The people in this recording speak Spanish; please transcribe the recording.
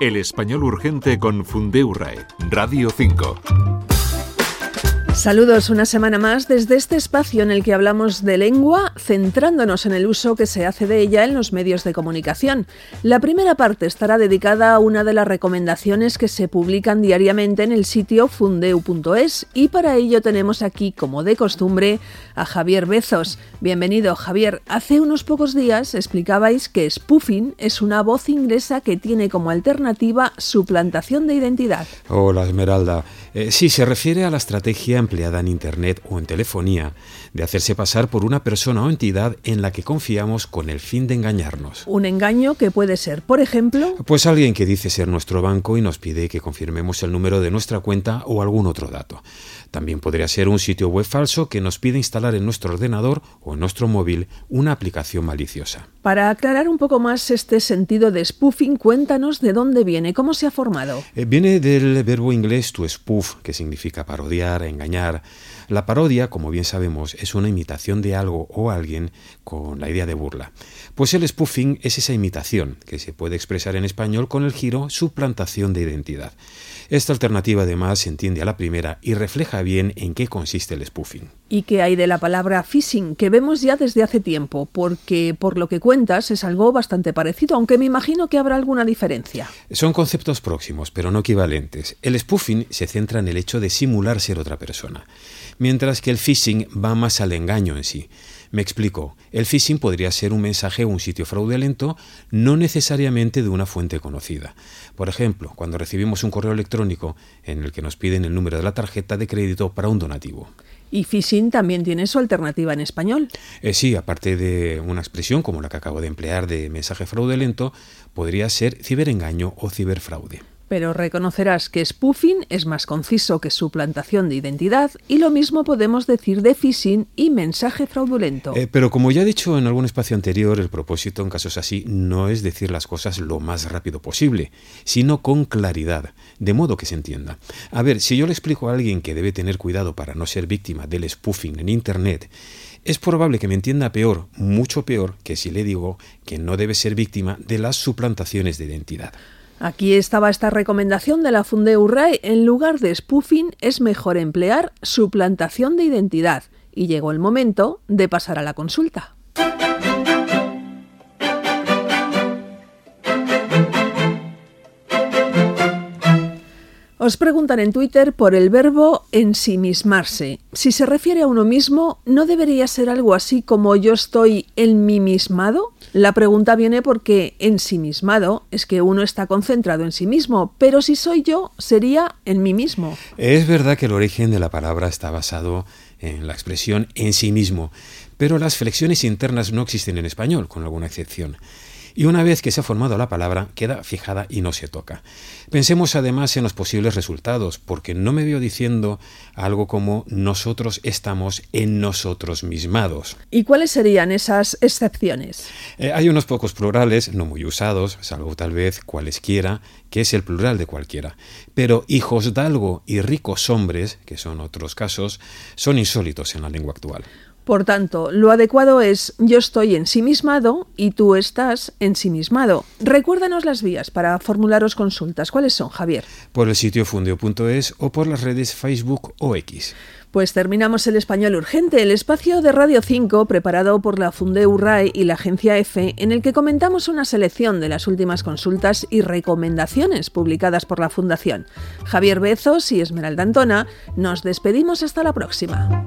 El español urgente con Fundeurae, Radio 5. Saludos una semana más desde este espacio en el que hablamos de lengua, centrándonos en el uso que se hace de ella en los medios de comunicación. La primera parte estará dedicada a una de las recomendaciones que se publican diariamente en el sitio fundeu.es y para ello tenemos aquí, como de costumbre, a Javier Bezos. Bienvenido, Javier. Hace unos pocos días explicabais que spoofing es una voz inglesa que tiene como alternativa suplantación de identidad. Hola, Esmeralda. Eh, sí, se refiere a la estrategia empleada en Internet o en telefonía de hacerse pasar por una persona o entidad en la que confiamos con el fin de engañarnos. Un engaño que puede ser, por ejemplo... Pues alguien que dice ser nuestro banco y nos pide que confirmemos el número de nuestra cuenta o algún otro dato. También podría ser un sitio web falso que nos pide instalar en nuestro ordenador o en nuestro móvil una aplicación maliciosa. Para aclarar un poco más este sentido de spoofing, cuéntanos de dónde viene, cómo se ha formado. Eh, viene del verbo inglés to spoof, que significa parodiar, engañar. La parodia, como bien sabemos, es una imitación de algo o alguien con la idea de burla. Pues el spoofing es esa imitación, que se puede expresar en español con el giro suplantación de identidad. Esta alternativa además se entiende a la primera y refleja bien en qué consiste el spoofing. ¿Y qué hay de la palabra phishing, que vemos ya desde hace tiempo? Porque por lo que cuentas es algo bastante parecido, aunque me imagino que habrá alguna diferencia. Son conceptos próximos, pero no equivalentes. El spoofing se centra en el hecho de simular ser otra persona, mientras que el phishing va más al engaño en sí. Me explico. El phishing podría ser un mensaje o un sitio fraudulento, no necesariamente de una fuente conocida. Por ejemplo, cuando recibimos un correo electrónico en el que nos piden el número de la tarjeta de crédito para un donativo. ¿Y phishing también tiene su alternativa en español? Eh, sí, aparte de una expresión como la que acabo de emplear de mensaje fraudulento, podría ser ciberengaño o ciberfraude. Pero reconocerás que spoofing es más conciso que suplantación de identidad y lo mismo podemos decir de phishing y mensaje fraudulento. Eh, pero como ya he dicho en algún espacio anterior, el propósito en casos así no es decir las cosas lo más rápido posible, sino con claridad, de modo que se entienda. A ver, si yo le explico a alguien que debe tener cuidado para no ser víctima del spoofing en Internet, es probable que me entienda peor, mucho peor, que si le digo que no debe ser víctima de las suplantaciones de identidad. Aquí estaba esta recomendación de la Fundeu En lugar de spoofing es mejor emplear suplantación de identidad. Y llegó el momento de pasar a la consulta. Os preguntan en Twitter por el verbo ensimismarse. Si se refiere a uno mismo, ¿no debería ser algo así como yo estoy enmimismado? La pregunta viene porque ensimismado es que uno está concentrado en sí mismo, pero si soy yo, sería en mí mismo. Es verdad que el origen de la palabra está basado en la expresión en sí mismo, pero las flexiones internas no existen en español, con alguna excepción y una vez que se ha formado la palabra queda fijada y no se toca. Pensemos además en los posibles resultados, porque no me veo diciendo algo como nosotros estamos en nosotros mismados. ¿Y cuáles serían esas excepciones? Eh, hay unos pocos plurales, no muy usados, salvo tal vez cualesquiera, que es el plural de cualquiera. Pero hijos de algo y ricos hombres, que son otros casos, son insólitos en la lengua actual. Por tanto, lo adecuado es yo estoy ensimismado y tú estás ensimismado. Recuérdanos las vías para formularos consultas. ¿Cuáles son, Javier? Por el sitio fundio.es o por las redes Facebook o X. Pues terminamos el español urgente, el espacio de Radio 5 preparado por la Fundeu RAE y la agencia EFE, en el que comentamos una selección de las últimas consultas y recomendaciones publicadas por la Fundación. Javier Bezos y Esmeralda Antona, nos despedimos hasta la próxima.